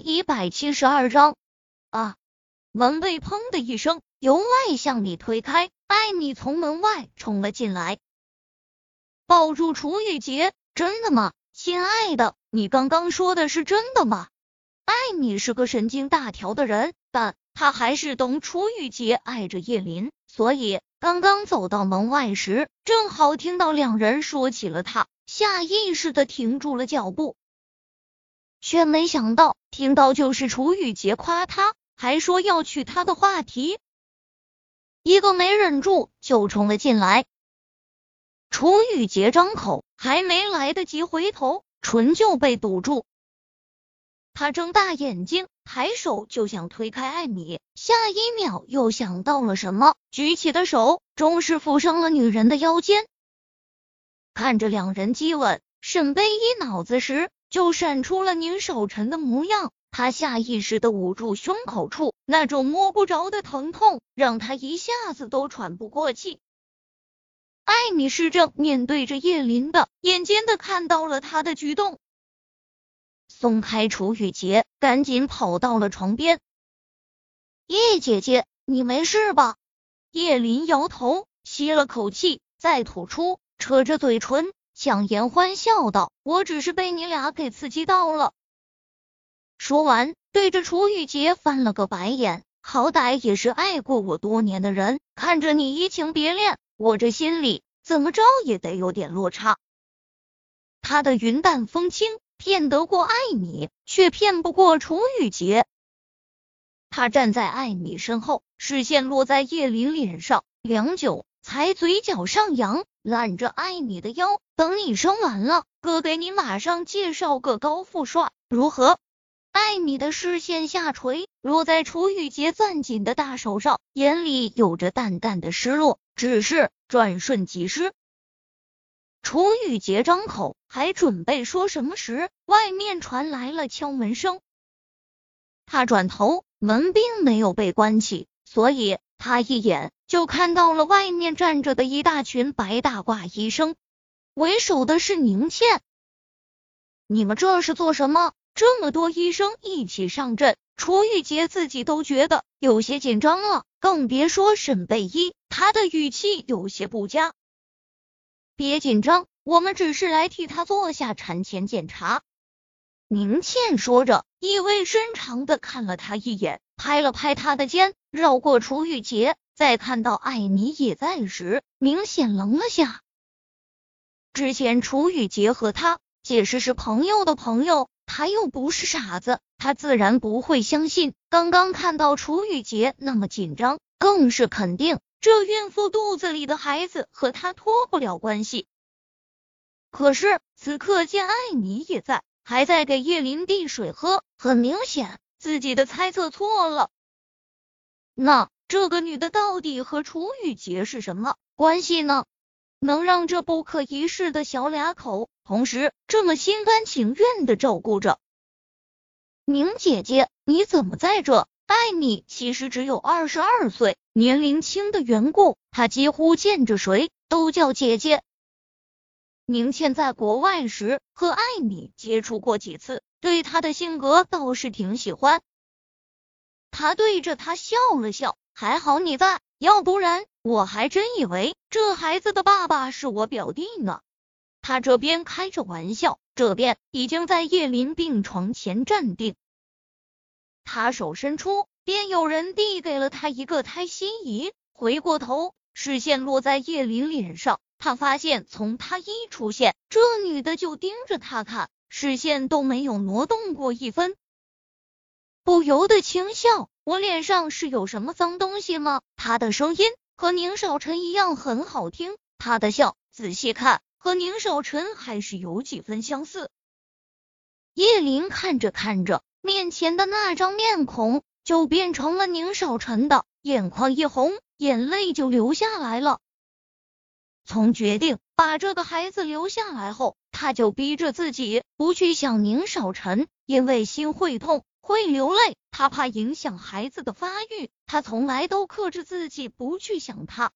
一百七十二章啊！门被砰的一声由外向里推开，艾米从门外冲了进来，抱住楚雨洁。真的吗，亲爱的？你刚刚说的是真的吗？艾米是个神经大条的人，但她还是懂楚雨洁爱着叶林，所以刚刚走到门外时，正好听到两人说起了他，下意识的停住了脚步。却没想到听到就是楚雨洁夸他，还说要娶他的话题，一个没忍住就冲了进来。楚雨洁张口，还没来得及回头，唇就被堵住。他睁大眼睛，抬手就想推开艾米，下一秒又想到了什么，举起的手终是附上了女人的腰间。看着两人激吻，沈贝依脑子时。就闪出了宁少臣的模样，他下意识的捂住胸口处，那种摸不着的疼痛让他一下子都喘不过气。艾米是正面对着叶林的，眼尖的看到了他的举动，松开楚雨洁，赶紧跑到了床边。叶姐姐，你没事吧？叶林摇头，吸了口气，再吐出，扯着嘴唇。蒋颜欢笑道：“我只是被你俩给刺激到了。”说完，对着楚雨洁翻了个白眼。好歹也是爱过我多年的人，看着你移情别恋，我这心里怎么着也得有点落差。他的云淡风轻骗得过艾米，却骗不过楚雨洁。他站在艾米身后，视线落在叶琳脸上，良久。还嘴角上扬，揽着艾米的腰，等你生完了，哥给你马上介绍个高富帅，如何？艾米的视线下垂，落在楚雨洁攥紧的大手上，眼里有着淡淡的失落，只是转瞬即逝。楚雨洁张口还准备说什么时，外面传来了敲门声。他转头，门并没有被关起，所以他一眼。就看到了外面站着的一大群白大褂医生，为首的是宁倩。你们这是做什么？这么多医生一起上阵，楚玉洁自己都觉得有些紧张了，更别说沈贝依。他的语气有些不佳。别紧张，我们只是来替他做下产前检查。宁倩说着，意味深长的看了他一眼，拍了拍他的肩，绕过楚玉洁。在看到艾米也在时，明显愣了下。之前楚雨洁和他解释是朋友的朋友，他又不是傻子，他自然不会相信。刚刚看到楚雨洁那么紧张，更是肯定这孕妇肚子里的孩子和他脱不了关系。可是此刻见艾米也在，还在给叶林递水喝，很明显自己的猜测错了。那。这个女的到底和楚雨洁是什么关系呢？能让这不可一世的小俩口同时这么心甘情愿的照顾着宁姐姐？你怎么在这？艾米其实只有二十二岁，年龄轻的缘故，她几乎见着谁都叫姐姐。宁倩在国外时和艾米接触过几次，对她的性格倒是挺喜欢。他对着她笑了笑。还好你在，要不然我还真以为这孩子的爸爸是我表弟呢。他这边开着玩笑，这边已经在叶林病床前站定。他手伸出，便有人递给了他一个胎心仪。回过头，视线落在叶林脸上，他发现从他一出现，这女的就盯着他看，视线都没有挪动过一分，不由得轻笑。我脸上是有什么脏东西吗？他的声音和宁少臣一样很好听，他的笑仔细看和宁少臣还是有几分相似。叶琳看着看着，面前的那张面孔就变成了宁少臣的，眼眶一红，眼泪就流下来了。从决定把这个孩子留下来后，他就逼着自己不去想宁少臣，因为心会痛。会流泪，他怕影响孩子的发育，他从来都克制自己不去想他。